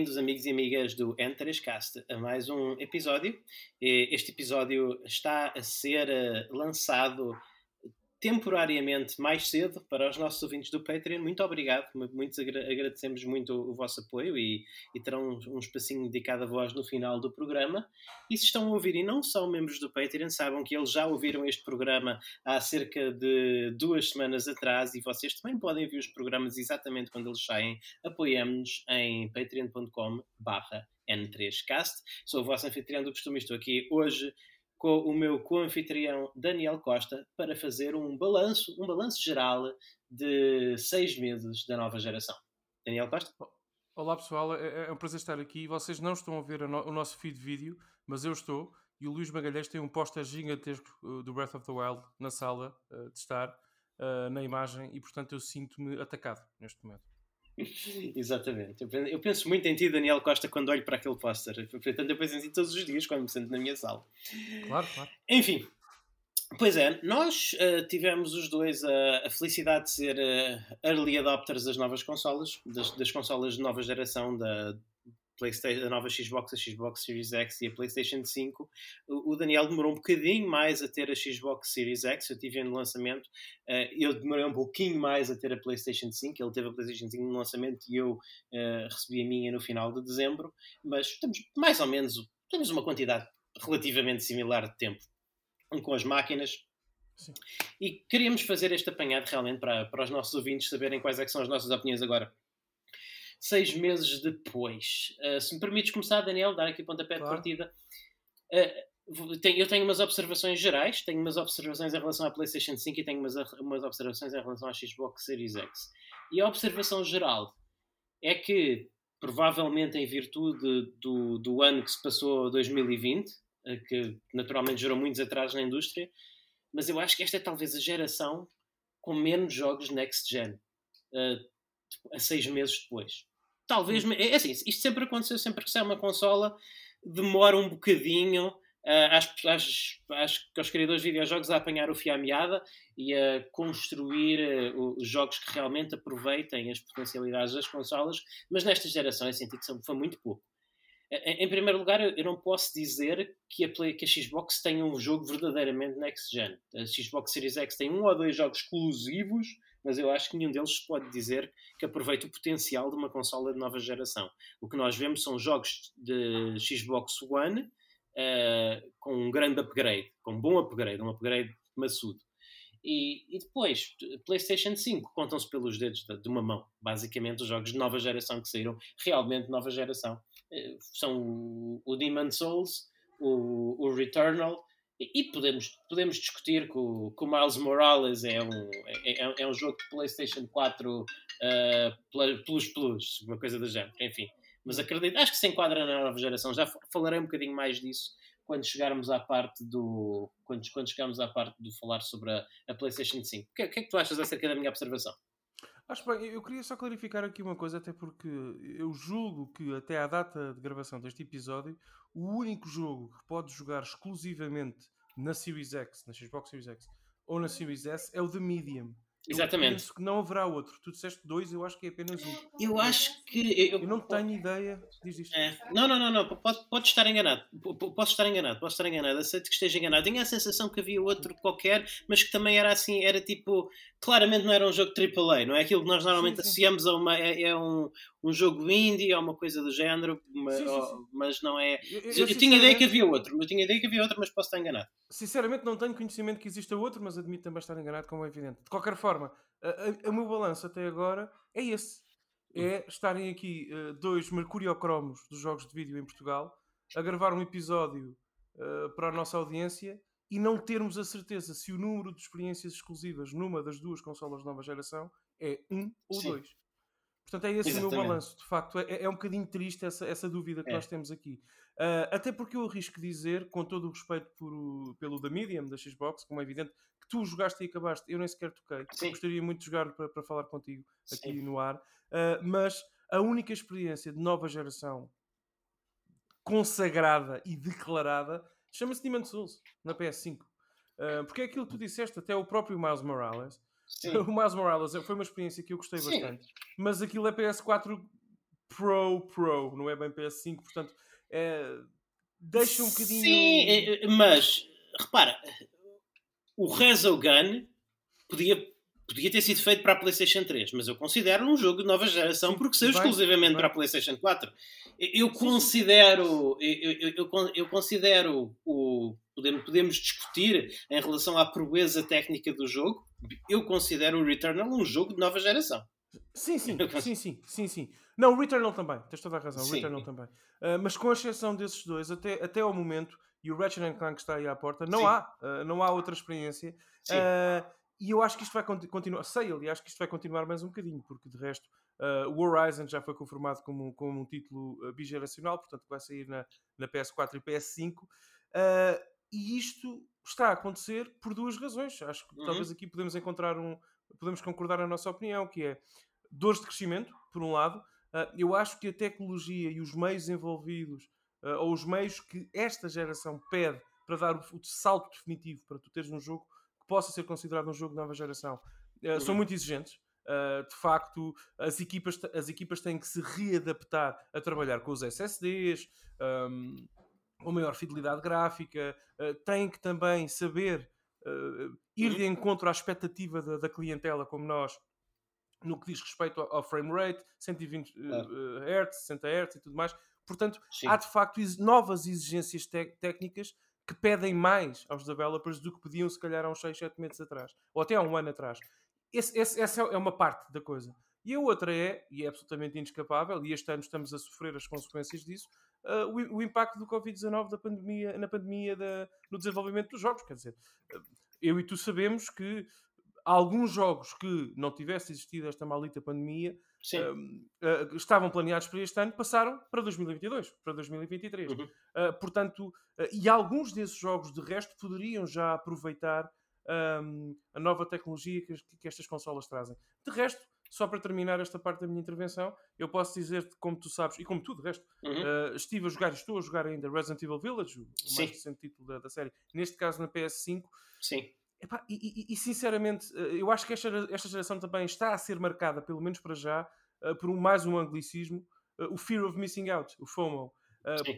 bem-vindos, amigos e amigas do N3Cast, a mais um episódio. Este episódio está a ser eh, lançado temporariamente mais cedo para os nossos ouvintes do Patreon. Muito obrigado, muitos agradecemos muito o vosso apoio e, e terão um, espacinho dedicado a vós no final do programa. E se estão a ouvir e não são membros do Patreon, saibam que eles já ouviram este programa há cerca de duas semanas atrás e vocês também podem ouvir os programas exatamente quando eles saem. Apoiamos-nos em patreon.com barra N3Cast. Sou o vosso anfitrião do costume, estou aqui hoje com o meu co-anfitrião Daniel Costa para fazer um balanço, um balanço geral de seis meses da nova geração. Daniel Costa? Olá pessoal, é, é um prazer estar aqui. Vocês não estão a ver o nosso feed vídeo, mas eu estou. E o Luís Magalhães tem um póster gigantesco uh, do Breath of the Wild na sala uh, de estar, uh, na imagem, e portanto eu sinto-me atacado neste momento. Exatamente. Eu penso muito em ti, Daniel Costa, quando olho para aquele póster. Portanto, eu penso em ti todos os dias quando me sento na minha sala. Claro, claro. Enfim, Pois é, nós uh, tivemos os dois uh, a felicidade de ser uh, early adopters das novas consolas, das, das consolas de nova geração da, PlayStation, a nova Xbox, a Xbox Series X e a PlayStation 5. O, Daniel demorou um bocadinho mais a ter a Xbox Series X, eu tive no lançamento. Uh, eu demorei um pouquinho mais a ter a PlayStation 5. Ele teve a PlayStation 5 no lançamento e eu uh, recebi a minha no final de dezembro. Mas temos mais ou menos temos uma quantidade relativamente similar de tempo com as máquinas. Sim. E queríamos fazer este apanhado realmente para, para os nossos ouvintes saberem quais é são as nossas opiniões agora seis meses depois. Uh, se me permites começar, Daniel, dar aqui o pontapé claro. de partida. Uh, eu tenho umas observações gerais, tenho umas observações em relação à PlayStation 5 e tenho umas, umas observações em relação à Xbox Series X. E a observação geral é que, provavelmente em virtude do, do ano que se passou 2020, eh, que naturalmente gerou muitos atrasos na indústria, mas eu acho que esta é talvez a geração com menos jogos next gen, uh, a seis meses depois. Talvez, é assim, isto sempre aconteceu, sempre que sai uma consola, demora um bocadinho uh, às, às, aos criadores de videojogos a apanhar o fio à meada e a construir uh, os jogos que realmente aproveitem as potencialidades das consolas, mas nesta geração eu senti que foi muito pouco. Em primeiro lugar, eu não posso dizer que a, Play, que a Xbox tem um jogo verdadeiramente next gen. A Xbox Series X tem um ou dois jogos exclusivos mas eu acho que nenhum deles pode dizer que aproveita o potencial de uma consola de nova geração. O que nós vemos são jogos de Xbox One uh, com um grande upgrade, com um bom upgrade, um upgrade maçudo. E, e depois, PlayStation 5, contam-se pelos dedos de, de, uma mão. Basicamente, os jogos de nova geração que saíram, realmente de nova geração, uh, são o, o Demon Souls, o, o Returnal e podemos, podemos discutir que o, que o Miles Morales é um, é, é, é um jogo de PlayStation 4 uh, Plus Plus, uma coisa do género, enfim. Mas acredito, acho que se enquadra na nova geração. Já falarei um bocadinho mais disso quando chegarmos à parte do. Quando, quando chegarmos à parte do falar sobre a, a PlayStation 5. O que, que, é que tu achas acerca da minha observação? Acho bem, eu queria só clarificar aqui uma coisa, até porque eu julgo que até à data de gravação deste episódio, o único jogo que pode jogar exclusivamente na Series X, na Xbox Series X ou na Series S é o The Medium. Exatamente. Eu penso que não haverá outro. Tu disseste dois, eu acho que é apenas um. Eu acho que. Eu, eu não tenho ideia. Diz isto. É. Não, não, não, não. Pode, pode estar enganado. Posso estar enganado. Posso estar enganado. Aceito que esteja enganado. Tenho a sensação que havia outro qualquer, mas que também era assim. Era tipo. Claramente não era um jogo AAA, não é aquilo que nós normalmente sim, sim. associamos a uma. É, é, um, um jogo indie ou uma coisa do género, mas, sim, mas não é. Eu, eu, eu tinha ideia que havia outro. Eu tinha ideia que havia outro, mas posso estar enganado. Sinceramente, não tenho conhecimento que exista outro, mas admito também estar enganado, como é evidente. De qualquer forma o meu balanço até agora é esse. É estarem aqui uh, dois mercuriocromos dos jogos de vídeo em Portugal a gravar um episódio uh, para a nossa audiência e não termos a certeza se o número de experiências exclusivas numa das duas consolas de nova geração é um ou Sim. dois. Portanto, é esse Exatamente. o meu balanço. De facto, é, é um bocadinho triste essa, essa dúvida que é. nós temos aqui. Uh, até porque eu arrisco dizer, com todo o respeito por, pelo da Medium, da Xbox, como é evidente, tu jogaste e acabaste, eu nem sequer toquei. Sim. Gostaria muito de jogar para, para falar contigo aqui Sim. no ar. Uh, mas a única experiência de nova geração consagrada e declarada chama-se Demon Souls na PS5. Uh, ah, porque é aquilo que tu disseste, até o próprio Miles Morales. Sim. O Miles Morales foi uma experiência que eu gostei Sim. bastante, mas aquilo é PS4 Pro Pro, não é bem PS5, portanto, é, deixa um bocadinho. Sim, é, é, mas repara, o Resogun podia, podia ter sido feito para a PlayStation 3, mas eu considero um jogo de nova geração Sim, porque saiu exclusivamente bem. para a PlayStation 4. Eu considero, eu, eu, eu, eu considero o podemos, podemos discutir em relação à proeza técnica do jogo. Eu considero o Returnal um jogo de nova geração. Sim, sim, sim, sim, sim, sim. Não, o Returnal também, tens toda a razão, o Returnal também. Uh, mas com exceção desses dois, até, até ao momento, e o Ratchet Clank está aí à porta, não há, uh, não há outra experiência. Uh, e eu acho que isto vai continuar, sei, aliás, que isto vai continuar mais um bocadinho, porque de resto o Horizon já foi confirmado como, como um título bigeracional, portanto vai sair na, na PS4 e PS5. e isto está a acontecer por duas razões. Acho que uhum. talvez aqui podemos encontrar um, podemos concordar na nossa opinião, que é dores de crescimento, por um lado. Uh, eu acho que a tecnologia e os meios envolvidos, uh, ou os meios que esta geração pede para dar o, o, salto definitivo para tu teres um jogo possa ser considerado um jogo de nova geração, uh, uhum. são muito exigentes. de facto, as equipas, as equipas têm que se readaptar a trabalhar com os SSDs, um, com maior fidelidade gráfica, têm que também saber uh, ir de uhum. encontro à expectativa da, da, clientela como nós no que diz respeito ao, ao frame rate, 120 uh, uh, Hz, 60 Hz e tudo mais. Portanto, Sim. há de facto novas exigências técnicas que pedem mais aos developers do que pediam se calhar há uns 6, 7 meses atrás, ou até há um ano atrás. Esse, esse, essa é uma parte da coisa. E a outra é, e é absolutamente inescapável, e este ano estamos a sofrer as consequências disso, uh, o, o, impacto do Covid-19 da pandemia, na pandemia da, no desenvolvimento dos jogos. Quer dizer, uh, eu e tu sabemos que alguns jogos que não tivesse existido esta maldita pandemia uh, estavam planeados para este ano, passaram para 2022, para 2023. Uhum. portanto, e alguns desses jogos, de resto, poderiam já aproveitar um, a nova tecnologia que, que estas consolas trazem. De resto, só para terminar esta parte da minha intervenção, eu posso dizer, como tu sabes, e como tu de resto, uhum. uh, estive a jogar e estou a jogar ainda Resident Evil Village, o Sim. mais recente título da, da, série, neste caso na PS5. Sim. Epá, e, e, e, sinceramente, uh, eu acho que esta, esta geração também está a ser marcada, pelo menos para já, uh, por mais um anglicismo, o Fear of Missing Out, o FOMO.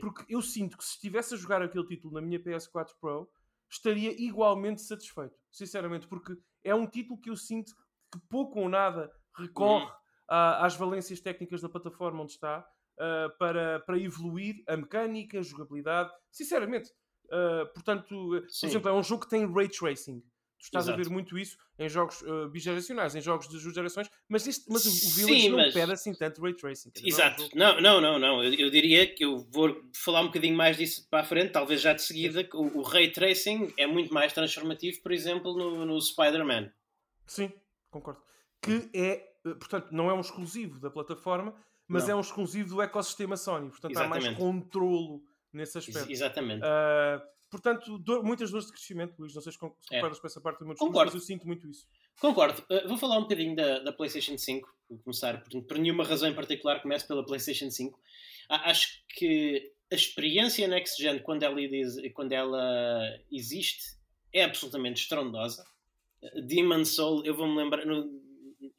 porque eu sinto que se estivesse a jogar aquele título na minha PS4 Pro, estaria igualmente satisfeito, sinceramente, porque é um título que eu sinto que pouco ou nada recorre uhum. às valências técnicas da plataforma onde está uh, para, para evoluir a mecânica, a jogabilidade. Sinceramente, uh, portanto, Sim. por exemplo, é um jogo que tem ray tracing. Tu estás Exato. a ver muito isso em jogos uh, bigeracionais, em jogos de gerações, mas, este, mas o, o Village Sim, não mas... pede assim tanto ray tracing. Exato, não, não, não, não. Eu, eu, diria que eu vou falar um bocadinho mais disso para a frente, talvez já de seguida, que o, o ray tracing é muito mais transformativo, por exemplo, no, no Spider-Man. Sim, concordo que é, eh, portanto, não é um exclusivo da plataforma, mas não. é um exclusivo do ecossistema Sony. Portanto, Exatamente. há mais controlo nesse aspecto. Exatamente. Uh, portanto, do, muitas dores de crescimento, Luís. Não sei se é. concordas é. com essa parte do meu discurso, Concordo. mas eu sinto muito isso. Concordo. Uh, vou falar um bocadinho da, da PlayStation 5, vou começar, por, por nenhuma razão em particular, começo pela PlayStation 5. Uh, acho que a experiência Next Gen, quando ela, quando ela existe, é absolutamente estrondosa. Demon Soul, eu vou-me lembrar, no,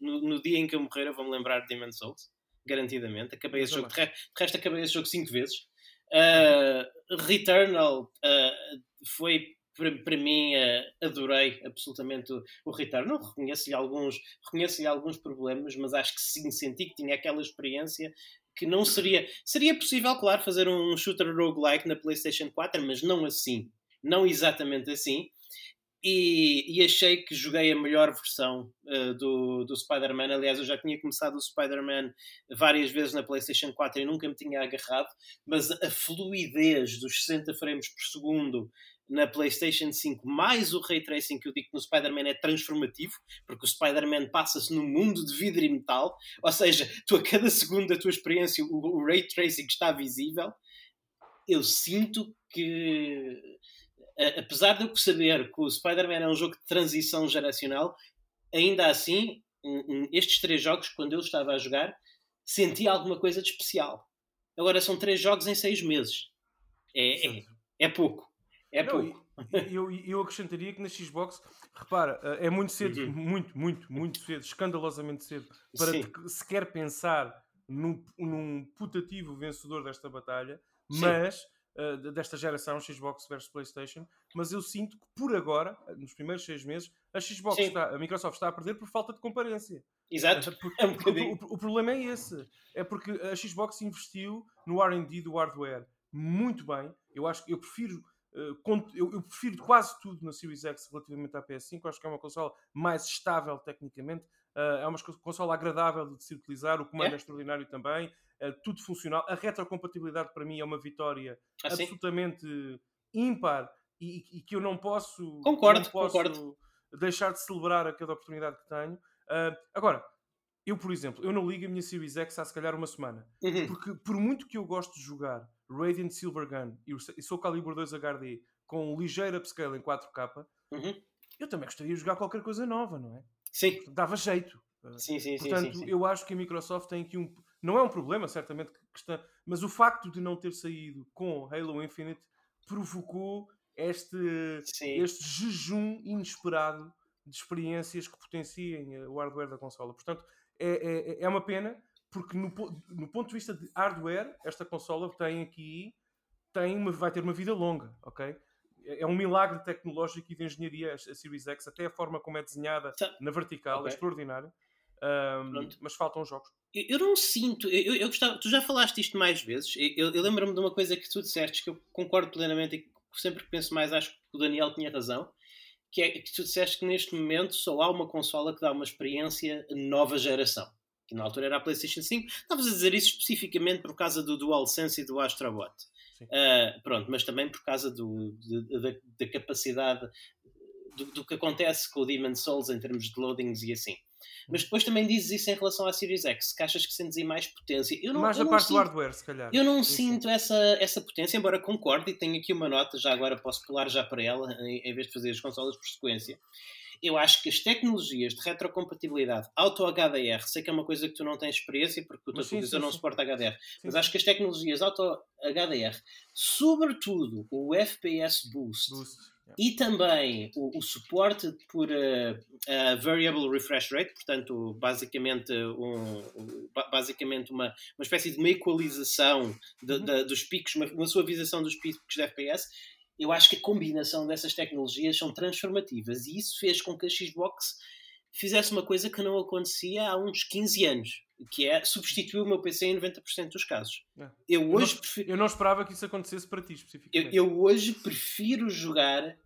no, no, dia em que eu morrer, eu vou-me lembrar de Demon Souls, garantidamente. Acabei esse jogo, de, re, de resto, acabei esse jogo cinco vezes. Uh, Returnal uh, foi para mim uh, adorei absolutamente o, o Returnal. Reconheço-lhe alguns, reconheço alguns problemas, mas acho que sim, senti que tinha aquela experiência que não seria. Seria possível, claro, fazer um shooter roguelike na PlayStation 4, mas não assim. Não exatamente assim. E, e, achei que joguei a melhor versão uh, do, do Spider-Man. Aliás, eu já tinha começado o Spider-Man várias vezes na PlayStation 4 e nunca me tinha agarrado, mas a fluidez dos 60 frames por segundo na PlayStation 5, mais o ray tracing que eu digo que no Spider-Man é transformativo, porque o Spider-Man passa-se num mundo de vidro e metal, ou seja, tu a cada segundo da tua experiência o, o ray tracing está visível. Eu sinto que apesar de eu saber que o Spider-Man é um jogo de transição geracional, ainda assim, estes três jogos, quando eu estava a jogar, senti alguma coisa de especial. Agora são três jogos em seis meses. É, é, é pouco. É Não, pouco. Eu, eu acrescentaria que na Xbox, repara, é muito cedo, uhum. muito, muito, muito cedo, escandalosamente cedo, para sequer pensar num, num putativo vencedor desta batalha, Sim. mas uh, desta geração Xbox versus PlayStation, mas eu sinto que por agora, nos primeiros seis meses, a Xbox está, a Microsoft está a perder por falta de comparência. Exato. Porque, é um o, o, problema é esse. É porque a Xbox investiu no R&D do hardware muito bem. Eu acho que eu prefiro eu, eu, prefiro quase tudo na Series X relativamente à PS5. Acho que é uma consola mais estável tecnicamente. Uh, é uma consola agradável de se utilizar. O comando é, é extraordinário também. Uh, tudo funcional. A retrocompatibilidade para mim é uma vitória assim? absolutamente ímpar e, e, que eu não posso, concordo, não posso concordo. deixar de celebrar a cada oportunidade que tenho. agora, eu, por exemplo, eu não ligo a minha Series X há se calhar uma semana. Uhum. Porque por muito que eu gosto de jogar Radiant Silver Gun e o Soul Calibur 2 HD com um ligeiro upscale em 4K, uhum. eu também gostaria de jogar qualquer coisa nova, não é? Sim. Dava jeito. Sim, sim, Portanto, sim, sim, eu acho que a Microsoft tem aqui um. Não é um problema, certamente, que está... mas o facto de não ter saído com Halo Infinite provocou este, este jejum inesperado de experiências que potenciem o hardware da consola. Portanto, é, é, é uma pena, porque no, no ponto de vista de hardware, esta consola tem aqui tem uma, vai ter uma vida longa, ok? É, é um milagre tecnológico e de engenharia a Series X, até a forma como é desenhada na vertical, okay. é extraordinário. Um, mas faltam jogos. Eu, eu não sinto, eu, eu gostava, tu já falaste isto mais vezes. Eu, eu lembro-me de uma coisa que tu disseste que eu concordo plenamente e que sempre que penso mais acho que o Daniel tinha razão que é que tu disseste que neste momento só há uma consola que dá uma experiência nova geração. Que na altura era a PlayStation 5. Estavas a dizer isso especificamente por causa do DualSense e do Astrobot. Uh, pronto, mas também por causa do, da, da capacidade do, do, que acontece com o Demon Souls em termos de loadings e assim. Mas depois também dizes isso em relação à Series X, que achas que sentes aí mais potência. Eu não, mais a parte sinto, do hardware, se calhar. Eu não sim, sinto sim. Essa, essa potência, embora concorde e tenho aqui uma nota, já agora posso pular já para ela, em, em vez de fazer as consolas por sequência. Eu acho que as tecnologias de retrocompatibilidade auto-HDR, sei que é uma coisa que tu não tens experiência, porque o teu televisor não suporta HDR, mas acho que as tecnologias auto-HDR, sobretudo o FPS Boost, Boost e também o, o suporte por uh, uh, variable refresh rate, portanto, basicamente, um, basicamente uma, uma espécie de uma equalização de, uhum. de, dos picos, uma, uma suavização dos picos de FPS. Eu acho que a combinação dessas tecnologias são transformativas e isso fez com que a Xbox fizesse uma coisa que não acontecia há uns 15 anos, que é substituir o meu PC em 90% dos casos. É. Eu, hoje eu, não, prefiro... eu não esperava que isso acontecesse para ti especificamente. Eu, eu, hoje prefiro jogar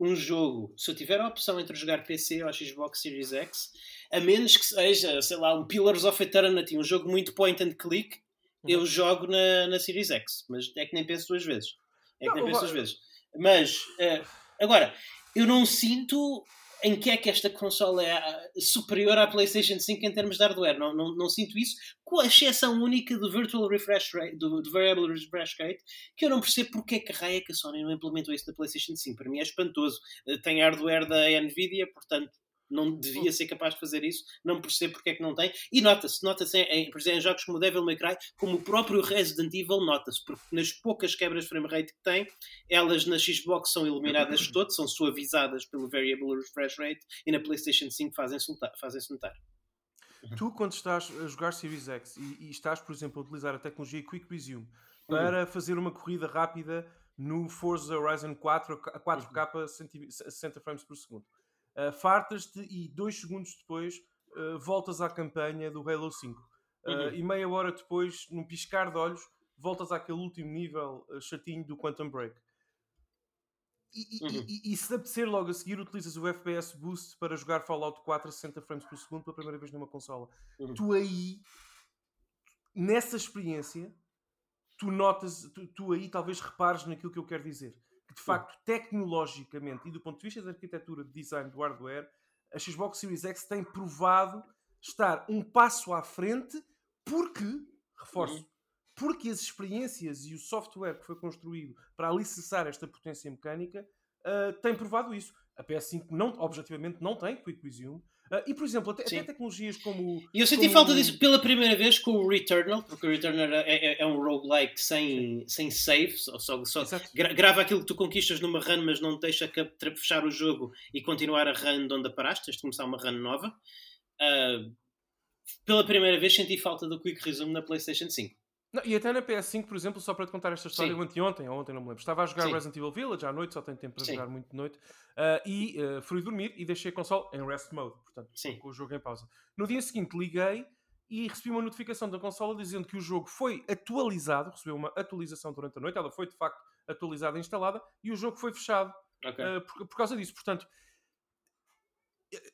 um jogo, se eu tiver a opção entre jogar PC ou Xbox Series X, a menos que seja, sei lá, um Pillars of Eternity, um jogo muito point and click, uhum. eu jogo na, na Series X. Mas é que nem penso duas vezes. É que não, nem penso duas vezes. Mas, uh, agora, eu não sinto em que é que esta consola é ah, superior à PlayStation 5 em termos de hardware. Não, não, não sinto isso, com a exceção única do Virtual Refresh Rate, do, do Variable Refresh Rate, que eu não percebo porque é que raia que a Sony não implementou isso na PlayStation 5. Para mim é espantoso. Eh, tem hardware da Nvidia, portanto não devia ser capaz de fazer isso, não percebo porque é que não tem. E nota-se, nota-se em, por exemplo, em jogos como Devil May Cry, como o próprio Resident Evil, nota-se, porque nas poucas quebras de frame rate que tem, elas na Xbox são eliminadas todas, são suavizadas pelo Variable Refresh Rate e na PlayStation 5 fazem-se notar. Fazem notar. Tu, quando estás a jogar Series X e, e, estás, por exemplo, a utilizar a tecnologia Quick Resume para uhum. fazer uma corrida rápida no Forza Horizon 4 a 4K a 60 frames por segundo uh, fartas-te e dois segundos depois uh, voltas à campanha do Halo 5. Uh, uhum. E meia hora depois, num piscar de olhos, voltas àquele último nível chatinho do Quantum Break. E, uhum. e, e, se apetecer logo a seguir, utilizas o FPS Boost para jogar Fallout 4 a 60 frames por segundo pela primeira vez numa consola. Uhum. Tu aí, nessa experiência, tu notas, tu, tu aí talvez repares naquilo que eu quero dizer que de facto, tecnologicamente e do ponto de vista da arquitetura de design do hardware, a Xbox Series X tem provado estar um passo à frente porque, reforço, uhum. porque as experiências e o software que foi construído para alicerçar esta potência mecânica uh, tem provado isso. A PS5 não, objetivamente não tem Quick Resume, Uh, e, por exemplo, até, até, tecnologias como. E eu senti como... falta disso pela primeira vez com o Returnal, porque o Returnal é, é, é um roguelike sem, sem save, só, só, só gra grava aquilo que tu conquistas numa run, mas não deixa fechar o jogo e continuar a run de onde paraste, tens de começar uma run nova. Uh, pela primeira vez senti falta do Quick Resume na PlayStation 5. Não, e até na PS5, por exemplo, só para te contar esta história, Sim. eu anteontem, ou ontem não me lembro, estava a jogar Sim. Resident Evil Village à noite, só tenho tempo para Sim. jogar muito de noite, ah, e ah, fui dormir e deixei a console em rest mode, portanto, Sim. com o jogo em pausa. No dia seguinte liguei e recebi uma notificação da consola dizendo que o jogo foi atualizado, recebeu uma atualização durante a noite, ela foi de facto atualizada e instalada, e o jogo foi fechado Ok. Uh, por, por causa disso. Portanto,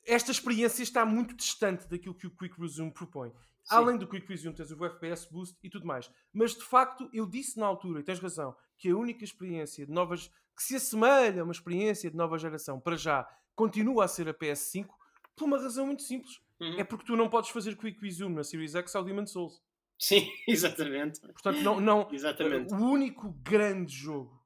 esta experiência está muito distante daquilo que o Quick Resume propõe. Além do Quick Resume, tens o FPS Boost e tudo mais. Mas de facto, eu disse na altura, e tens razão, que a única experiência de novas que se assemelha a uma experiência de nova geração para já continua a ser a PS5 por uma razão muito simples. Uhum. É porque tu não podes fazer Quick Resume na Series X ao Demon's Souls. Sim, exatamente. Portanto, não, não, Exatamente. o único grande jogo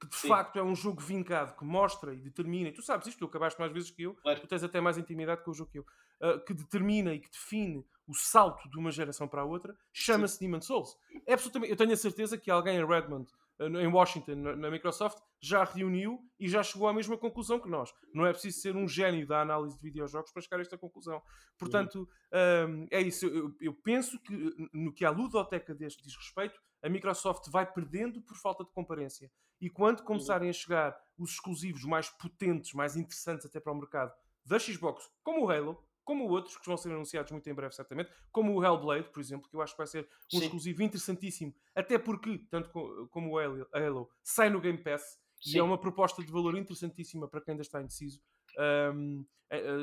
que de Sim. facto é um jogo vincado, que mostra e determina, e tu sabes isto, tu acabaste mais vezes que eu, Claro. tu tens até mais intimidade com o jogo que eu, uh, que determina e que define o salto de uma geração para a outra, chama-se Demon's Souls. É absolutamente, eu tenho a certeza que alguém em Redmond, uh, em Washington, na, Microsoft, já reuniu e já chegou à mesma conclusão que nós. Não é preciso ser um gênio da análise de videojogos para chegar a esta conclusão. Portanto, um, é isso. Eu, eu- penso que no que a ludoteca deste diz respeito, a Microsoft vai perdendo por falta de comparência. E quando começarem a chegar os exclusivos mais potentes, mais interessantes até para o mercado da Xbox, como o Halo, como outros que vão ser anunciados muito em breve, certamente, como o Hellblade, por exemplo, que eu acho que vai ser um Sim. exclusivo interessantíssimo, até porque, tanto co- como o Halo, sai no Game Pass e Sim. é uma proposta de valor interessantíssima para quem ainda está indeciso um,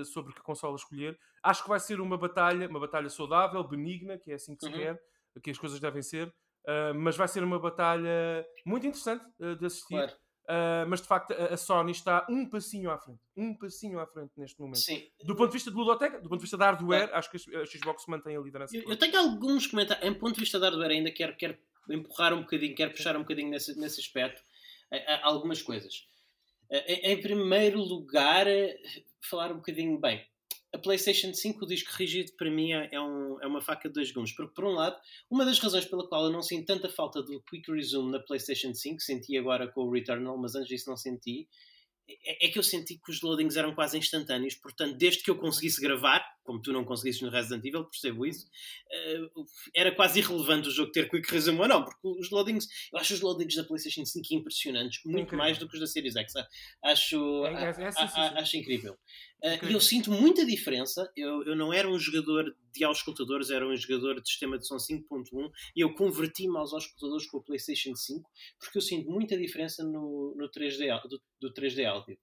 sobre que consola escolher. Acho que vai ser uma batalha, uma batalha saudável, benigna, que é assim que se Uhum. quer, que as coisas devem ser, uh, mas vai ser uma batalha muito interessante uh, de assistir. Claro. Uh, mas de facto a, Sony está um passinho à frente, um passinho à frente neste momento. Sim. Do ponto de vista de ludoteca, do ponto de vista da hardware, acho que a Xbox mantém a liderança. Eu, eu tenho alguns comentários, em ponto de vista da hardware, ainda quero, quero empurrar um bocadinho, quero puxar um bocadinho nesse, nesse aspecto, algumas coisas. Em, primeiro lugar, falar um bocadinho bem. A PlayStation 5, o disco rígido, para mim é, é um- é uma faca de dois gumes. Porque, por um lado, uma das razões pela qual eu não sinto tanta falta do Quick Resume na PlayStation 5, senti agora com o Returnal, mas antes disso não senti, é, é que eu senti que os loadings eram quase instantâneos. Portanto, desde que eu conseguisse gravar, como tu não conseguisses no Resident Evil, percebo isso, eh, era quase irrelevante o jogo ter quick resume ou não, porque os loadings, eu acho os loadings da PlayStation 5 impressionantes, muito Incrível. mais do que os da Series X. Acho, É, é, é, a- a- acho incrível. Eh, E Incrível. eu sinto muita diferença. Eu, eu não era um jogador de auscultadores, era um jogador de sistema de som 5.1 e eu converti-me aos auscultadores com a PlayStation 5 porque eu sinto muita diferença no, no 3D, au- do, do 3D áudio.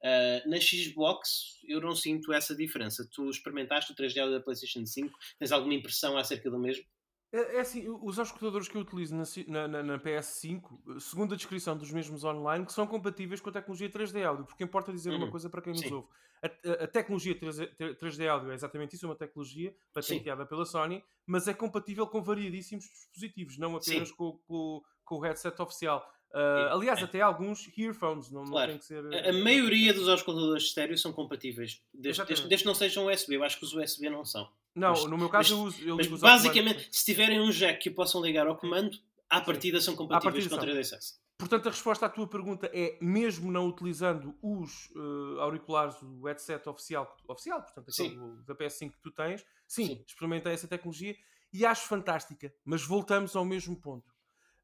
Uh, na Xbox eu não sinto essa diferença. Tu experimentaste o 3D áudio da PlayStation 5? Tens alguma impressão acerca do mesmo? É, é assim, os auscultadores que eu utilizo na, na- na- na PS5, segundo a descrição dos mesmos online, que são compatíveis com a tecnologia 3D áudio, porque importa dizer uma Uhum. coisa para quem nos Sim. ouve. A, a- tecnologia 3D, 3D áudio é exatamente isso, é uma tecnologia patenteada pela Sony, mas é compatível com variadíssimos dispositivos, não apenas com, com- com o headset oficial. É, aliás, é. até alguns earphones, não, não Claro. tem que ser. A, a maioria dos auscultadores estéreo são compatíveis, desde, desde, desde que não sejam USB. Eu acho que os USB não são. Não, mas- no meu caso mas- eu uso. Eu Mas automáticos. basicamente, se tiverem um jack que possam ligar ao comando, à partida são compatíveis partida com são. 3DSS. Portanto, a resposta à tua pergunta é, mesmo não utilizando os eh, auriculares, o headset oficial, tu- oficial portanto, aquele do- da PS5 que tu tens, sim, Sim. experimentei essa tecnologia e acho fantástica, mas voltamos ao mesmo ponto.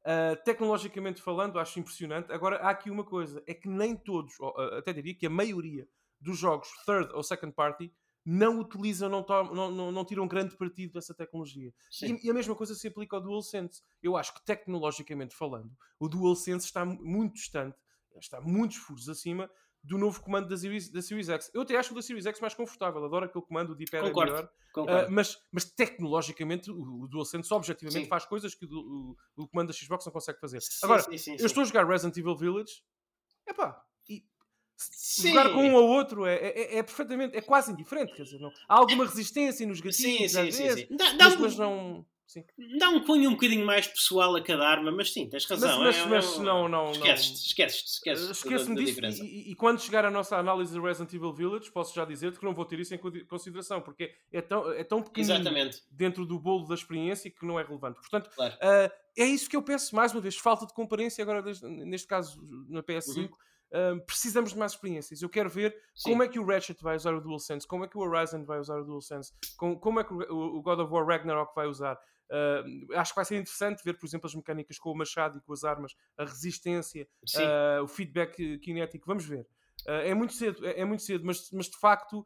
Ah, tecnologicamente falando, acho impressionante. Agora, há aqui uma coisa, é que nem todos, ou, ah, até diria que a maioria dos jogos third ou second party não utilizam, não, não, não, não tiram grande partido dessa tecnologia. E, e a mesma coisa se aplica ao DualSense. Eu acho que tecnologicamente falando, o DualSense está mu- muito distante, está muitos furos acima do novo comando da Series, da Series X. Eu até acho o da Series X mais confortável, adoro aquele comando, o D-pad é Concordo. melhor. Concordo. Uh, mas, mas tecnologicamente o, o DualSense objetivamente Sim. faz coisas que o, o- o comando da Xbox não consegue fazer. Sim, Agora, sim, sim, eu sim. estou a jogar Resident Evil Village, epá, e Sim. jogar com um ou outro é, é, é perfeitamente, é quase indiferente, quer dizer, não, há alguma resistência nos gatilhos Sim, sim, às sim, vezes, sim. Dá, dá mas, um, mas não... Sim. dá um cunho um bocadinho mais pessoal a cada arma, mas sim, tens razão. mas, é- mas é um- não, não, esqueces. Esqueço-me da- da disso e, e- quando chegar a nossa análise de Resident Evil Village, posso já dizer-te que não vou ter isso em co- consideração, porque é tão, é tão pequenino Exatamente, dentro do bolo da experiência que não é relevante. Portanto, claro. ah, é isso que eu peço mais uma vez, falta de comparência agora neste caso na PS5. Uhum. uh, precisamos de mais experiências. Eu quero ver Sim. como é que o Ratchet vai usar o DualSense, como é que o Horizon vai usar o DualSense, como, como é que o, o God of War Ragnarok vai usar. Uh, acho que vai ser interessante ver, por exemplo, as mecânicas com o machado e com as armas, a resistência, uh, o feedback cinético. Vamos ver. Uh, é muito cedo, é, é, muito cedo, mas, mas de facto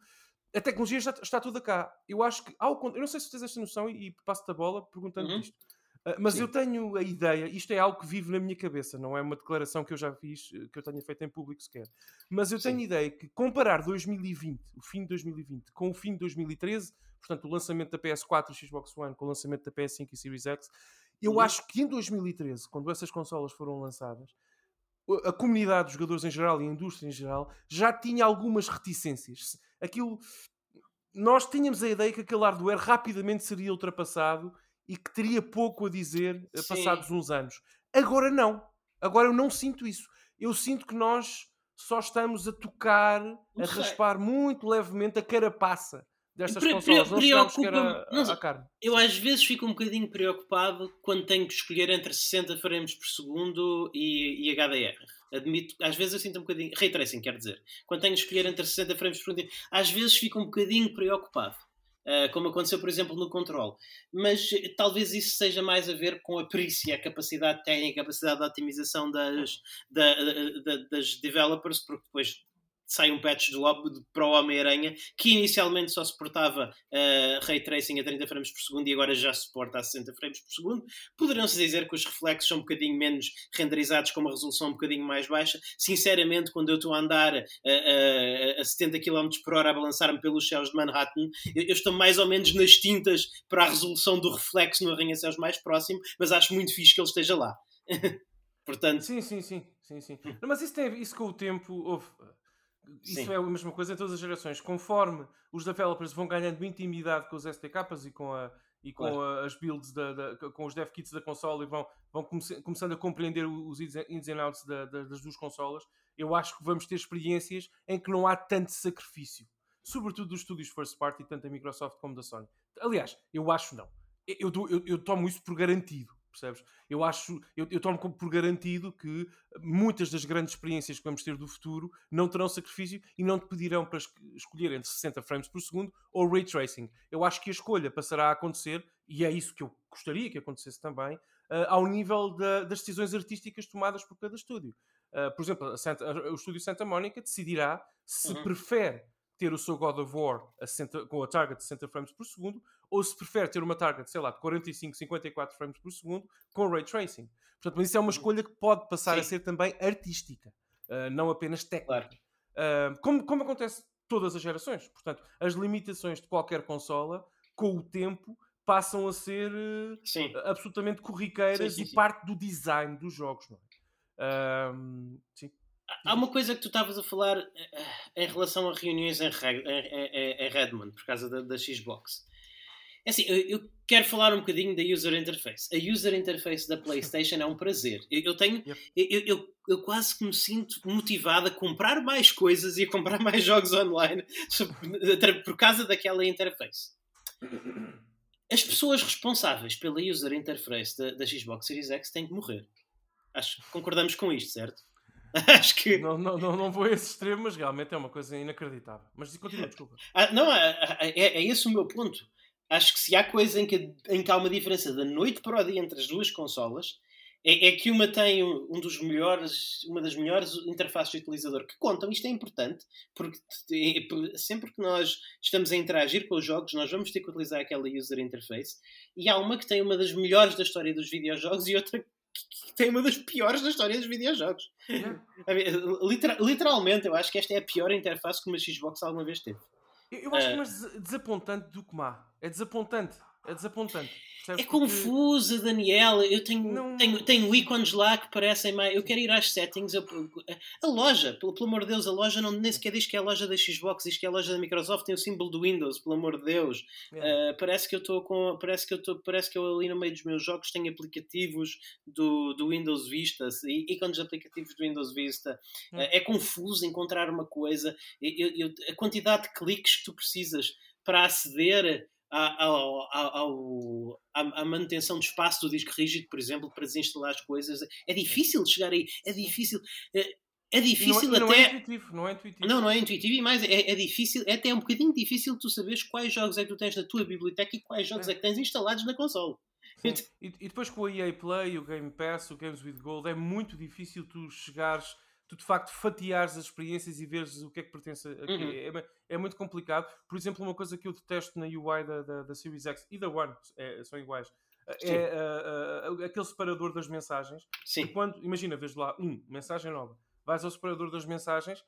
a tecnologia está, está toda cá. Eu acho que, ao, eu não sei se tens esta noção e, e passo-te a bola perguntando uhum. isto. Uh, mas Sim. eu tenho a ideia, isto é algo que vive na minha cabeça, não é uma declaração que eu já fiz, que eu tenha feito em público sequer. Mas eu tenho a ideia que comparar 2020, o fim de 2020, com o fim de 2013, portanto, o lançamento da PS4 e Xbox One com o lançamento da PS5 e Series X, eu uhum. acho que em 2013, quando essas consolas foram lançadas, a comunidade dos jogadores em geral e a indústria em geral já tinha algumas reticências. Aquilo. Nós tínhamos a ideia que aquele hardware rapidamente seria ultrapassado e que teria pouco a dizer eh, Sim. passados uns anos. Agora não. Agora eu não sinto isso. Eu sinto que nós só estamos a tocar, a raspar muito levemente a carapaça destas pre consolas. Não chegamos sequer a, a, carne. Eu às vezes fico um bocadinho preocupado quando tenho que escolher entre 60 frames por segundo e, e HDR. Admito, às vezes eu sinto um bocadinho. Ray tracing, quer dizer. Quando tenho que escolher entre 60 frames por segundo, às vezes fico um bocadinho preocupado. Uh, como aconteceu, por exemplo, no Control. Mas uh, talvez isso seja mais a ver com a perícia, a capacidade técnica, a capacidade de otimização das, da, da, das developers, porque depois sai um patch do, para o Homem-Aranha que inicialmente só suportava uh, ray tracing a 30 frames por segundo e agora já suporta a 60 frames por segundo. Poderão-se dizer que os reflexos são um bocadinho menos renderizados com uma resolução um bocadinho mais baixa. Sinceramente, quando eu estou a andar uh, uh, a 70 km por hora a balançar-me pelos céus de Manhattan, eu, eu, estou mais ou menos nas tintas para a resolução do reflexo no arranha-céus mais próximo, mas acho muito fixe que ele esteja lá. Portanto... Sim, sim, sim. sim, sim. mas isso, tem, isso com o tempo houve isso Sim. é a mesma coisa em todas as gerações. Conforme os developers vão ganhando intimidade com os SDKs e com, a, e com claro. a, as builds, da, da, com os dev kits da consola e vão, vão comece, começando a compreender os ins and outs da, das duas consolas, eu acho que vamos ter experiências em que não há tanto sacrifício. Sobretudo dos estúdios first party, tanto da Microsoft como da Sony. Aliás, eu acho não. Eu, eu, eu, eu tomo isso por garantido percebes? Eu acho, eu, eu tomo por garantido que muitas das grandes experiências que vamos ter do futuro não terão sacrifício e não te pedirão para escolher entre 60 frames por segundo ou ray tracing. Eu acho que a escolha passará a acontecer, e é isso que eu gostaria que acontecesse também, uh, ao nível da, das decisões artísticas tomadas por cada estúdio. Uh, por exemplo, Santa, o estúdio Santa Mónica decidirá se uhum. prefere ter o seu God of War a 60, com a target de 60 frames por segundo, ou se prefere ter uma target, sei lá, de 45, 54 frames por segundo com Ray Tracing. Portanto, mas isso é uma uhum. escolha que pode passar Sim. a ser também artística, uh, não apenas técnica. Claro. Uh, como, como acontece todas as gerações. Portanto, as limitações de qualquer consola, com o tempo, passam a ser uh, absolutamente corriqueiras sim, sim, e parte do design dos jogos. Não é? sim. Há uma coisa que tu estavas a falar eh, em relação a reuniões em, Redmond, por causa da, da Xbox. É assim, eu, quero falar um bocadinho da user interface. A user interface da PlayStation é um prazer. Eu, eu tenho, eu, eu, eu, quase que me sinto motivado a comprar mais coisas e a comprar mais jogos online por causa daquela interface. As pessoas responsáveis pela user interface da, da Xbox Series X têm que morrer. Acho que concordamos com isto, certo? Acho que. Não, não, não, não vou a esse extremo, mas realmente é uma coisa inacreditável. Mas continua, desculpa. Ah, não, é, é, é, esse o meu ponto. Acho que se há coisa em que, em que há uma diferença da noite para o dia entre as duas consolas, é, é que uma tem um dos melhores, uma das melhores interfaces de utilizador que contam. Isto é importante, porque sempre que nós estamos a interagir com os jogos, nós vamos ter que utilizar aquela user interface. E há uma que tem uma das melhores da história dos videojogos e outra que tem uma das piores da história dos videojogos. Literal, literalmente, eu acho que esta é a pior interface que uma Xbox alguma vez teve. Eu, eu acho uh, que é mais desapontante do que má. É desapontante. É desapontante. É confusa, Daniela. Eu tenho, não... tenho, tenho ícones lá que parecem mais. Eu quero ir às settings. Eu... A loja, pelo, pelo, amor de Deus, a loja não, nem sequer diz que é a loja da Xbox, diz que é a loja da Microsoft. Tem o símbolo do Windows, pelo amor de Deus. Uh, parece que eu estou com. Parece que eu estou. Parece que eu ali no meio dos meus jogos tenho aplicativos do, do Windows Vista, ícones aplicativos do Windows Vista. Uh, é confuso encontrar uma coisa. Eu, eu, a quantidade de cliques que tu precisas para aceder ao, ao, à, manutenção de espaço do disco rígido, por exemplo, para desinstalar as coisas. É difícil chegar aí, é difícil. Eh, é difícil não, até. Não é intuitivo, não é intuitivo. Não, não é intuitivo e mais, é, é, difícil, é até um bocadinho difícil tu saberes quais jogos é que tu tens na tua biblioteca e quais jogos é, é que tens instalados na console. E, e, depois com o EA Play, o Game Pass, o Games with Gold, é muito difícil tu chegares, tu de facto fatiares as experiências e veres o que é que pertence a quê. Uhum. É, é, muito complicado. Por exemplo, uma coisa que eu detesto na UI da, da, da Series X e da One é, são iguais. É uh, uh, aquele separador das mensagens. Sim. quando, imagina, vês lá, um, mensagem nova, vais ao separador das mensagens,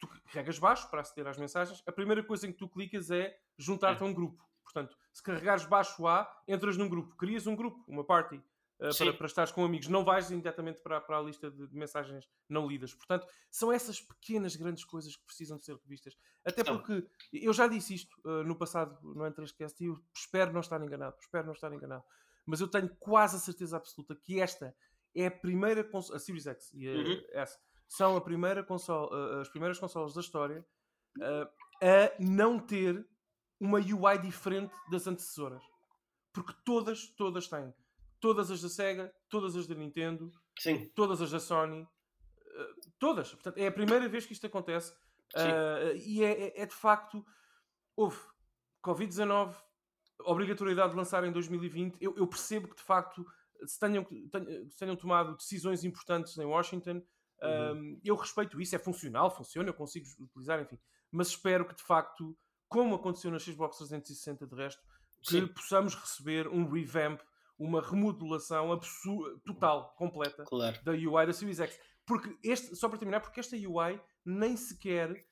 tu carregas baixo para aceder às mensagens, a primeira coisa em que tu clicas é juntar-te a um grupo. Portanto, se carregares baixo A, entras num grupo, crias um grupo, uma party, uh, para, para estares com amigos. Não vais imediatamente para, para a lista de, de, mensagens não lidas. Portanto, são essas pequenas, grandes coisas que precisam de ser revistas. Até porque eu já disse isto uh, no passado no Entrascast e eu espero não estar enganado. Espero não estar enganado. Mas eu tenho quase a certeza absoluta que esta é a primeira console, a Series X e a uhum. S são a primeira console, uh, as primeiras consolas da história a não ter uma UI diferente das antecessoras. Porque todas, todas têm. Todas as da Sega, todas as da Nintendo, Sim. todas as da Sony, uh, todas. Portanto, é a primeira vez que isto acontece. Uh, e é, é, é, de facto. Houve Covid-19, obrigatoriedade de lançar em 2020. Eu, eu, percebo que de facto se tenham, tenham, se tenham tomado decisões importantes em Washington. Uhum. eu respeito isso, é funcional, funciona, eu consigo utilizar, enfim. Mas espero que de facto como aconteceu na Xbox 360 de resto, que Sim. possamos receber um revamp, uma remodelação total, completa claro. da UI da Series X. Porque este, só para terminar, porque esta UI nem sequer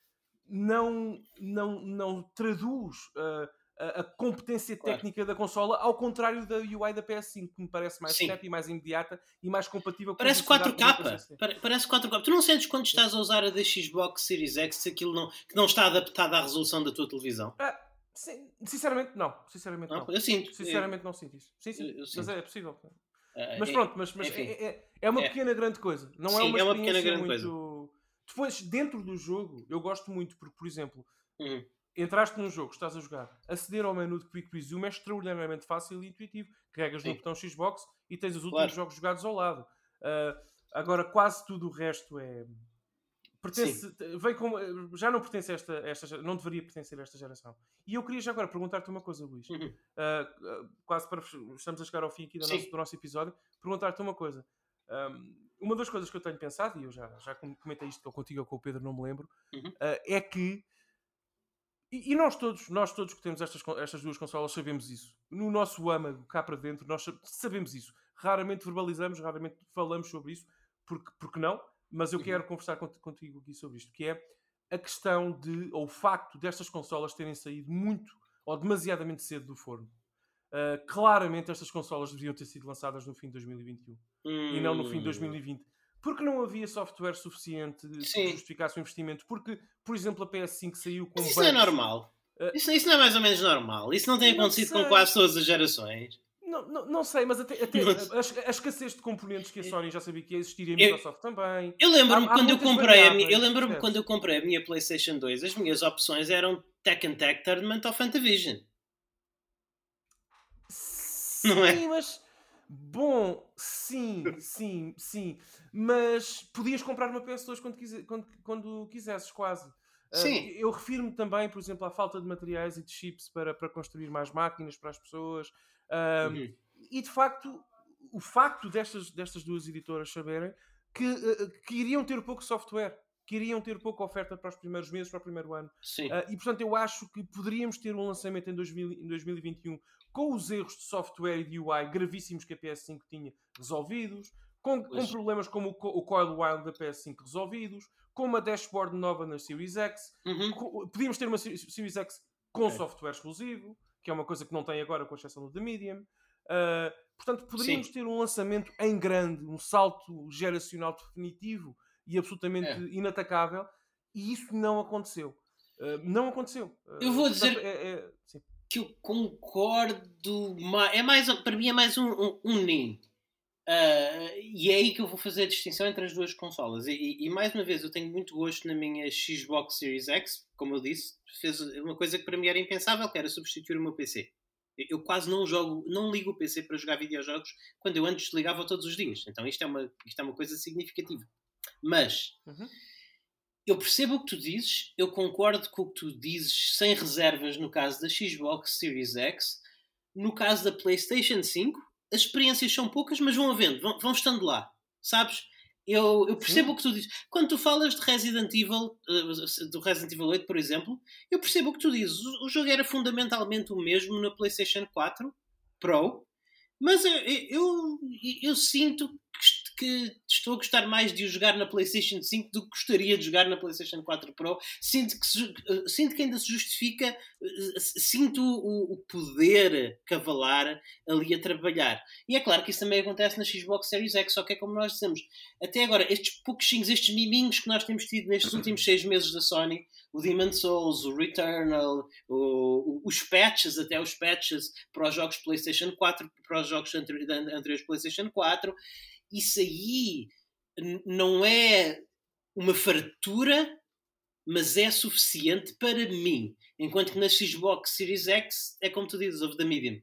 não, não, não traduz uh, a, a competência claro. técnica da consola, ao contrário da UI da PS5, que me parece mais certa e mais imediata e mais compatível com Parece 4K. Parece 4K. Tu não sentes quando estás a usar a da Xbox Series X aquilo não, que não está adaptado à resolução da tua televisão? Ah, sim, sinceramente, não. Sinceramente, não. não. Eu sinto. Sinceramente, eu... não sinto isso. Sim, sim. Mas é, é possível. Uh, mas pronto, mas, mas é, é, é, uma é. pequena grande coisa. Não é sim, é uma, é uma pequena grande muito... coisa. Depois, dentro do jogo, eu gosto muito, porque, por exemplo, uhum entraste num jogo, estás a jogar, aceder ao menu de Quick Resume é extraordinariamente fácil e intuitivo. Carregas Sim. no botão Xbox e tens os últimos claro. jogos jogados ao lado. Uh, agora, quase tudo o resto é. Pertence, vem com, já não pertence a esta, esta, não deveria pertencer a esta geração. E eu queria já agora perguntar-te uma coisa, Luís. Uhum. Uh, quase para estamos a chegar ao fim aqui do nosso, do nosso episódio. Perguntar-te uma coisa. Um, uma das coisas que eu tenho pensado, e eu já, já comentei isto contigo ou com o Pedro, não me lembro, uhum. uh, é que e, e, nós todos, nós todos que temos estas, estas duas consolas sabemos isso. No nosso âmago, cá para dentro, nós sabemos isso. Raramente verbalizamos, raramente falamos sobre isso, porque, porque não, mas eu uhum. quero conversar contigo aqui sobre isto, que é a questão de, ou o facto destas consolas terem saído muito ou demasiadamente cedo do forno. Uh, claramente estas consolas deveriam ter sido lançadas no fim de 2021 hum. e não no fim de 2020. Hum. Porque não havia software suficiente que justificasse o investimento. Porque, por exemplo, a PS5 saiu com. Isso não é normal. Uh, isso, isso, não é mais ou menos normal. Isso não tem acontecido com quase todas as gerações. Não, não, não sei, mas até, até a, a, escassez de componentes que a Sony já sabia que ia existir e a Microsoft eu, também. Eu lembro-me quando eu comprei a minha, eu lembro-me quando eu comprei a minha PlayStation 2, as minhas opções eram Tekken Tech Tournament ou Fantavision. Sim, não é? mas Bom, sim, sim, sim. Mas podias comprar uma PS2 quando, quise, quando, quando quisesses, quase. Ah, sim. Eu refiro-me também, por exemplo, à falta de materiais e de chips para, para construir mais máquinas para as pessoas. Uh, uhum. E de facto, o facto destas, destas duas editoras saberem que, uh, que iriam ter pouco software que iriam ter pouca oferta para os primeiros meses, para o primeiro ano. Sim. Uh, e portanto, eu acho que poderíamos ter um lançamento em, 2000, em 2021 com os erros de software e de UI gravíssimos que a PS5 tinha resolvidos, com, com problemas como o, o Coil Wild da PS5 resolvidos, com uma dashboard nova na Series X. Uhum. Com, podíamos ter uma Series X com okay. software exclusivo, que é uma coisa que não tem agora, com exceção do The Medium. Uh, portanto, poderíamos Sim. ter um lançamento em grande, um salto geracional definitivo e absolutamente é. inatacável, e isso não aconteceu. Uh, não aconteceu. Uh, eu vou dizer é, é, que eu concordo. É mais, para mim é mais um, um, um NIM. Uh, e é aí que eu vou fazer a distinção entre as duas consolas. E, e, mais uma vez, eu tenho muito gosto na minha Xbox Series X, como eu disse, fez uma coisa que para mim era impensável, que era substituir o meu PC. Eu quase não jogo, não ligo o PC para jogar videojogos quando eu antes ligava todos os dias. Então isto é uma, isto é uma coisa significativa. Mas Uhum. eu percebo o que tu dizes, eu concordo com o que tu dizes sem reservas no caso da Xbox Series X. No caso da PlayStation 5, as experiências são poucas, mas vão havendo, vão, vão estando lá, sabes? Eu, eu percebo Sim. o que tu dizes. Quando tu falas de Resident Evil, eh, do Resident Evil 8, por exemplo, eu percebo o que tu dizes. O, o jogo era fundamentalmente o mesmo na PlayStation 4 Pro, mas eu, eu, eu sinto que, est- que estou a gostar mais de o jogar na PlayStation 5 do que gostaria de jogar na PlayStation 4 Pro. Sinto que, se eh, sinto que ainda se justifica, eh, sinto o, o poder cavalar ali a trabalhar. E é claro que isso também acontece na Xbox Series X, só que é como nós dizemos, até agora, estes pouquinhos, estes miminhos que nós temos tido nestes últimos seis meses da Sony, o Demon Souls, o Returnal, o- os patches, até os patches para os jogos PlayStation 4, para os jogos anteri- an- anteriores PlayStation 4, isso aí não é uma fartura, mas é suficiente para mim. Enquanto que na Xbox Series X é como tu dizes, of the medium.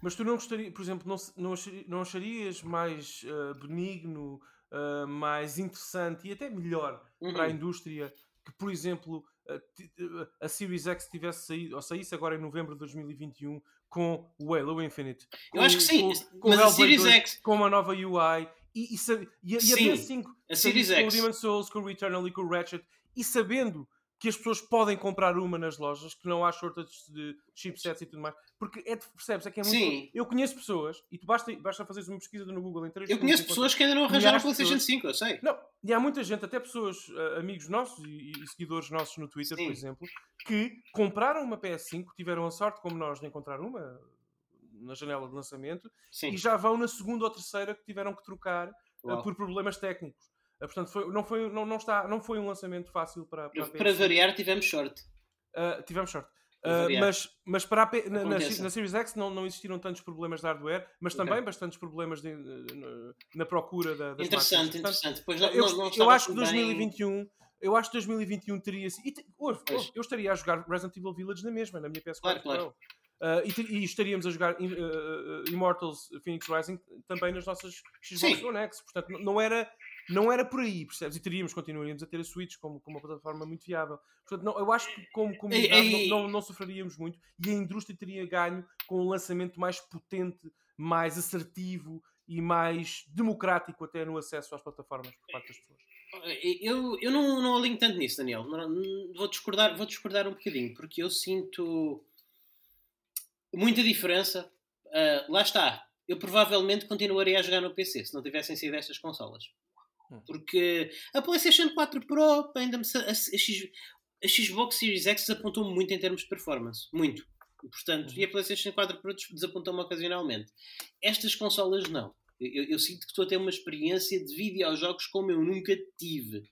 Mas tu não gostaria, por exemplo, não, não, achari- não acharias mais ah, benigno, ah, mais interessante e até melhor Uhum. para a indústria que, por exemplo, a, ti- a Series X tivesse saído, ou saísse agora em novembro de 2021 com o Halo Infinite? Eu com- acho que sim, com- com mas a Series 2, X, com uma nova UI e, e, e, a- e a Sim, PS5 a Series com o X. Demon Souls, com o Returnal e com o Ratchet e sabendo que as pessoas podem comprar uma nas lojas, que não há shortage de chipsets e tudo mais, porque é, percebes, é que é muito. Sim. Eu conheço pessoas, e tu basta, basta fazeres uma pesquisa no Google em três eu segundos conheço pessoas que ainda não arranjaram a PlayStation pessoas. 5, eu sei. Não, e há muita gente, até pessoas, ah, amigos nossos e, e seguidores nossos no Twitter, Sim. por exemplo, que compraram uma PS5, tiveram a sorte, como nós, de encontrar uma na janela de lançamento, Sim. e já vão na segunda ou terceira que tiveram que trocar ah, por problemas técnicos. Ah, portanto, foi- não, foi, não, não, está, não foi um lançamento fácil para, para a PS5. Para variar, tivemos short. Ah, tivemos sorte. Variar. mas, mas para a na, na, na Series X não, não existiram tantos problemas de hardware, mas também bastantes problemas de- na, na procura da, das Interessante. Portanto, interessante. Pois não, eu, não, não eu acho que bem- 2021 eu acho que 2021 teria sido. e Pois. ouve, eu estaria a jogar Resident Evil Village na mesma, na minha PS4 Claro, claro. Ah, e, e estaríamos a jogar uh, uh, Immortals Phoenix Rising também nas nossas Xbox. One X. Portanto, não era, não era por aí, percebes? E teríamos, continuaríamos a ter a Switch como, como uma plataforma muito viável. Portanto, não, eu acho que como comunidade. Não, não, não sofreríamos muito e a indústria teria ganho com um lançamento mais potente, mais assertivo e mais democrático até no acesso às plataformas por parte das pessoas. Eu, eu não, não alinho tanto nisso, Daniel. Vou discordar, vou discordar um bocadinho, porque eu sinto muita diferença. Ah, lá está. Eu provavelmente continuaria a jogar no PC se não tivessem saído estas consolas. Hum. Porque a PlayStation 4 Pro ainda me, a, a X- a Xbox Series X desapontou-me muito em termos de performance. Muito. E, Portanto, Uhum. e a PlayStation 4 Pro des- desapontou-me ocasionalmente. Estas consolas não. Eu, eu- eu sinto que estou a ter uma experiência de videojogos como eu nunca tive.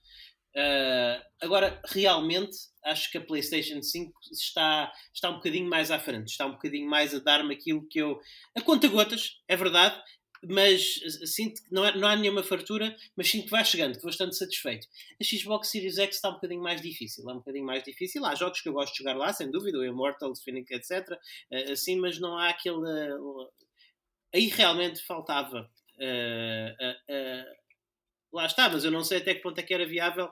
Ah, agora, realmente, acho que a PlayStation 5 está, está um bocadinho mais à frente, está um bocadinho mais a dar-me aquilo que eu. A conta gotas, é verdade, mas eh, sinto que não, é, não há nenhuma fartura, mas sinto que vai chegando, que estou bastante satisfeito. A Xbox Series X está um bocadinho mais difícil, é um bocadinho mais difícil. Há jogos que eu gosto de jogar lá, sem dúvida, o Immortal, Phoenix, etc. eh, Assim, mas não há aquele. eh, Aí realmente faltava. eh, eh, eh, lá está, mas eu não sei até que ponto é que era viável.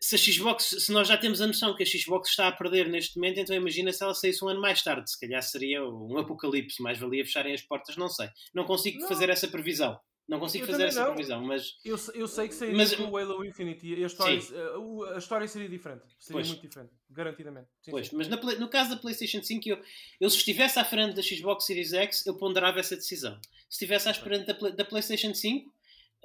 Se a Xbox, se nós já temos a noção que a Xbox está a perder neste momento, então imagina se ela saísse um ano mais tarde, se calhar seria um apocalipse, mais valia fecharem as portas, não sei. Não consigo Não. fazer essa previsão. Não consigo Eu fazer essa não. previsão, mas Eu, eu sei que sairia Mas- com o Halo Infinite e a história, a, o- a história seria diferente. Seria Pois. muito diferente, garantidamente. Sim, Pois, sim. mas na no caso da PlayStation 5, eu, eu se estivesse à frente da Xbox Series X, eu ponderava essa decisão. Se estivesse à frente da, da PlayStation 5,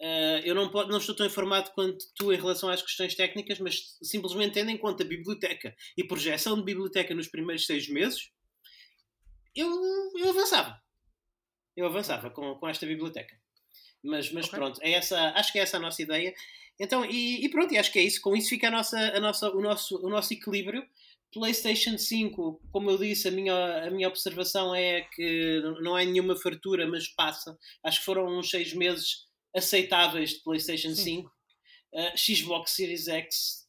eh, eu não, não estou tão informado quanto tu em relação às questões técnicas, mas simplesmente tendo em conta a biblioteca e projeção de biblioteca nos primeiros seis meses, eu, eu avançava. Eu avançava com, com esta biblioteca. Mas, mas Ok. pronto, é essa, acho que é essa a nossa ideia. Então, e, e pronto, e acho que é isso. Com isso fica a nossa, a nossa, o, nosso, o nosso equilíbrio. PlayStation 5, como eu disse, a minha, a minha observação é que não é nenhuma fartura, mas passa. Acho que foram uns seis meses aceitáveis de PlayStation Sim. 5. Uh, Xbox Series X,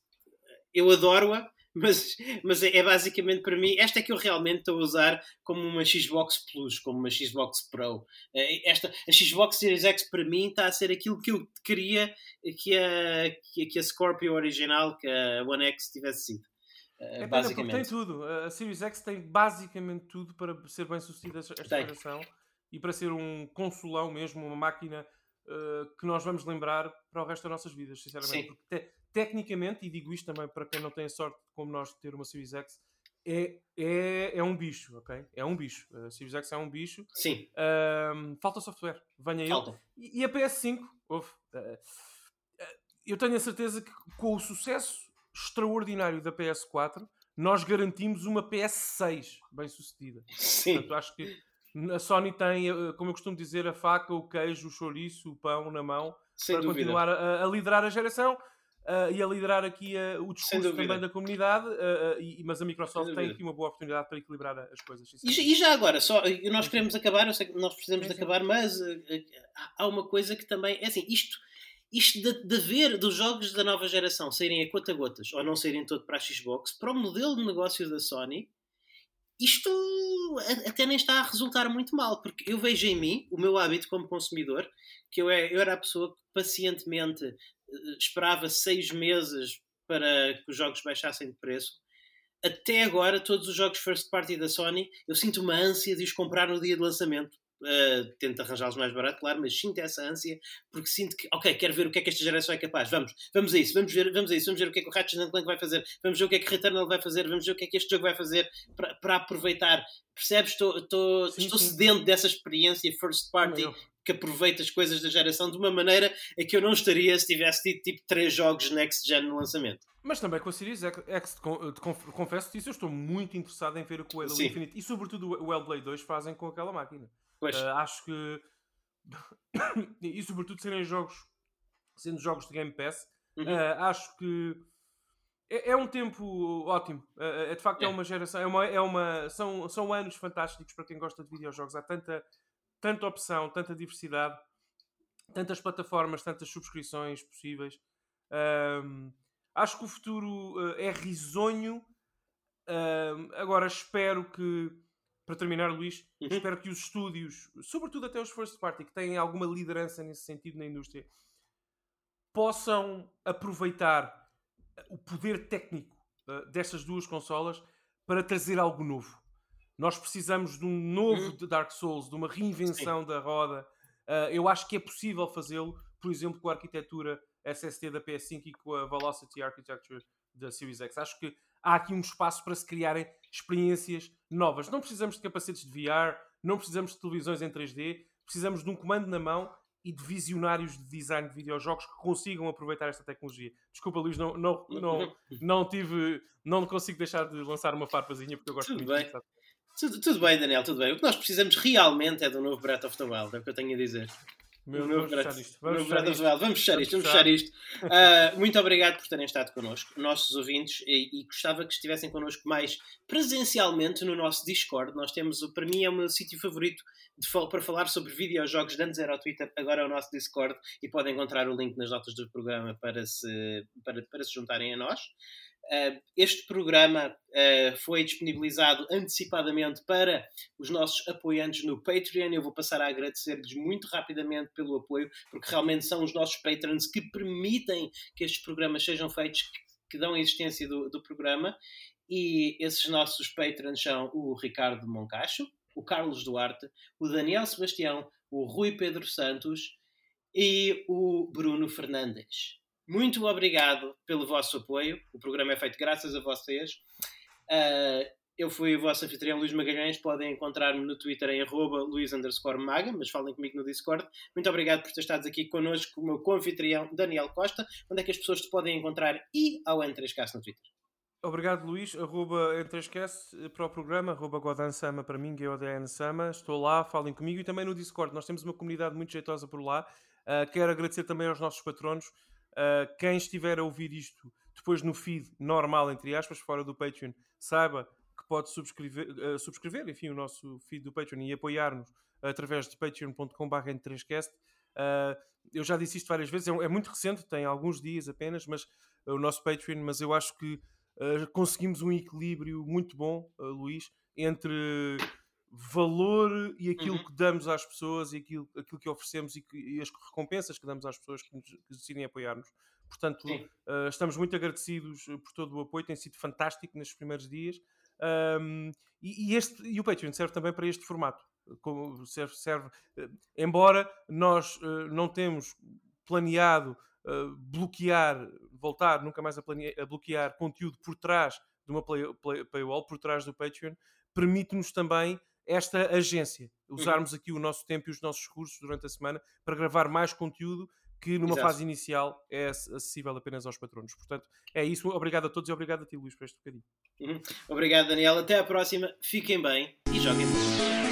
eu adoro-a, Mas, mas é, é, basicamente para mim, esta é que eu realmente estou a usar como uma Xbox Plus, como uma Xbox Pro. Eh, esta, a Xbox Series X para mim está a ser aquilo que eu queria que a, que a Scorpio original, que a One X tivesse sido. Eh, é basicamente. tem tudo. A Series X tem basicamente tudo para ser bem sucedida esta geração e para ser um consolão mesmo, uma máquina uh, que nós vamos lembrar para o resto das nossas vidas, sinceramente. Sim. Porque te, tecnicamente, e digo isto também para quem não tem a sorte como nós de ter uma Series X, é, é, é um bicho, ok? É um bicho. A Series X é um bicho. Sim. Uh, falta software. Venha falta. ele. E, e a PS5, ouve, uh, eu tenho a certeza que com o sucesso extraordinário da PS4, nós garantimos uma PS6 bem sucedida. Sim. Portanto, acho que a Sony tem, eh, como eu costumo dizer, a faca, o queijo, o chouriço, o pão na mão Sem para dúvida. continuar a, a, liderar a geração uh, e a liderar aqui uh, o discurso também da comunidade. Uh, e, mas a Microsoft tem aqui uma boa oportunidade para equilibrar as coisas. E, e, já agora, só, nós queremos acabar, eu sei que nós precisamos sim, de acabar, mas há uma coisa que também é assim: isto isto de, de, ver dos jogos da nova geração saírem a conta gotas ou não saírem todo para a Xbox, para o modelo de negócio da Sony, isto até nem está a resultar muito mal, porque eu vejo em mim, o meu hábito como consumidor, que eu, é, era a pessoa que pacientemente eh, esperava seis meses para que os jogos baixassem de preço. Até agora, todos os jogos first party da Sony, eu sinto uma ânsia de os comprar no dia de lançamento Uh, tento arranjá-los mais barato, claro, mas sinto essa ânsia porque sinto que, ok, quero ver o que é que esta geração é capaz. Vamos, vamos a isso, vamos ver, vamos a isso, vamos ver o que é que o Ratchet Clank vai fazer, vamos ver o que é que Returnal vai fazer, vamos ver o que é que este jogo vai fazer para, para aproveitar. Percebes? Estou, estou, sim, estou sim. sedento dessa experiência first party que aproveita as coisas da geração de uma maneira a que eu não estaria se tivesse tido tipo três jogos next gen no lançamento. Mas também com a Series X, confesso-te isso, eu estou muito interessado em ver o que o Halo Infinite e sobretudo o Hellblade 2 fazem com aquela máquina. Uh, acho que. e sobretudo serem jogos. Sendo jogos de Game Pass, uhum. uh, acho que. É, é, um tempo ótimo. Uh, é, de facto, é. é uma geração. É uma, é uma, são, são anos fantásticos para quem gosta de videojogos. Há tanta, tanta opção, tanta diversidade, tantas plataformas, tantas subscrições possíveis. acho que o futuro é risonho. agora espero que para terminar, Luís, uhum. espero que os estúdios, sobretudo até os first party, que têm alguma liderança nesse sentido na indústria, possam aproveitar o poder técnico uh, destas duas consolas para trazer algo novo. Nós precisamos de um novo uhum. Dark Souls, de uma reinvenção Sim. da roda. Uh, eu acho que é possível fazê-lo, por exemplo, com a arquitetura SSD da PS5 e com a Velocity Architecture da Series X. Acho que há aqui um espaço para se criarem experiências novas. Não precisamos de capacetes de VR, não precisamos de televisões em 3D, precisamos de um comando na mão e de visionários de design de videojogos que consigam aproveitar esta tecnologia. Desculpa, Luís, não, não, não, não tive, não consigo deixar de lançar uma farpazinha porque eu gosto tudo muito bem. Tudo, tudo bem, Daniel, tudo bem. O que nós precisamos realmente é do novo Breath of the Wild, é o que eu tenho a dizer. Meu, vamos, fechar isto. Vamos, fechar isto. vamos fechar isto. Vamos fechar isto. Uh, muito obrigado por terem estado connosco, nossos ouvintes, e, e, gostava que estivessem connosco mais presencialmente no nosso Discord. Nós temos, para mim, é o meu sítio favorito de, para falar sobre videojogos. De antes era o Twitter, agora é o nosso Discord, e podem encontrar o link nas notas do programa para se, para, para se juntarem a nós. Uh, este programa uh, foi disponibilizado antecipadamente para os nossos apoiantes no Patreon. Eu vou passar a agradecer-lhes muito rapidamente pelo apoio, porque realmente são os nossos patrons que permitem que estes programas sejam feitos, que, que dão a existência do, do, programa. E esses nossos patrons são o Ricardo Moncacho, o Carlos Duarte, o Daniel Sebastião, o Rui Pedro Santos e o Bruno Fernandes. Muito obrigado pelo vosso apoio. O programa é feito graças a vocês. Uh, eu fui o vosso anfitrião Luís Magalhães. Podem encontrar-me no Twitter em arroba Maga, mas falem comigo no Discord. Muito obrigado por ter estado aqui connosco com o meu co-anfitrião Daniel Costa. Onde é que as pessoas te podem encontrar e ao N3Cast no Twitter? Obrigado, Luís. Arroba N3Cast para o programa, arroba Godan Sama para mim, GODN Sama. Estou lá, falem comigo e também no Discord. Nós temos uma comunidade muito jeitosa por lá. Uh, quero agradecer também aos nossos patronos. Uh, quem estiver a ouvir isto depois no feed normal, entre aspas, fora do Patreon, saiba que pode subscrever, uh, subscrever enfim, o nosso feed do Patreon e apoiar-nos através de patreon.com.br 3cast uh, eu já disse isto várias vezes, é, é, muito recente, tem alguns dias apenas, mas o nosso Patreon, mas eu acho que uh, conseguimos um equilíbrio muito bom, uh, Luís, entre valor e aquilo uhum. que damos às pessoas e aquilo, aquilo que oferecemos e, que, e, as recompensas que damos às pessoas que, nos, que decidem apoiar-nos. Portanto, uh, estamos muito agradecidos por todo o apoio, tem sido fantástico nestes primeiros dias. Um, e, e, este, e o Patreon serve também para este formato. Como serve, serve uh, embora nós uh, não temos planeado bloquear, voltar nunca mais a, a, bloquear conteúdo por trás de uma play, play, paywall, por trás do Patreon, permite-nos também esta agência, uhum. usarmos aqui o nosso tempo e os nossos recursos durante a semana para gravar mais conteúdo que numa Exato. fase inicial é acessível apenas aos patronos. Portanto, é isso. Obrigado a todos e obrigado a ti, Luís, por este bocadinho. Uhum. Obrigado, Daniel. Até à próxima. Fiquem bem e joguem muito.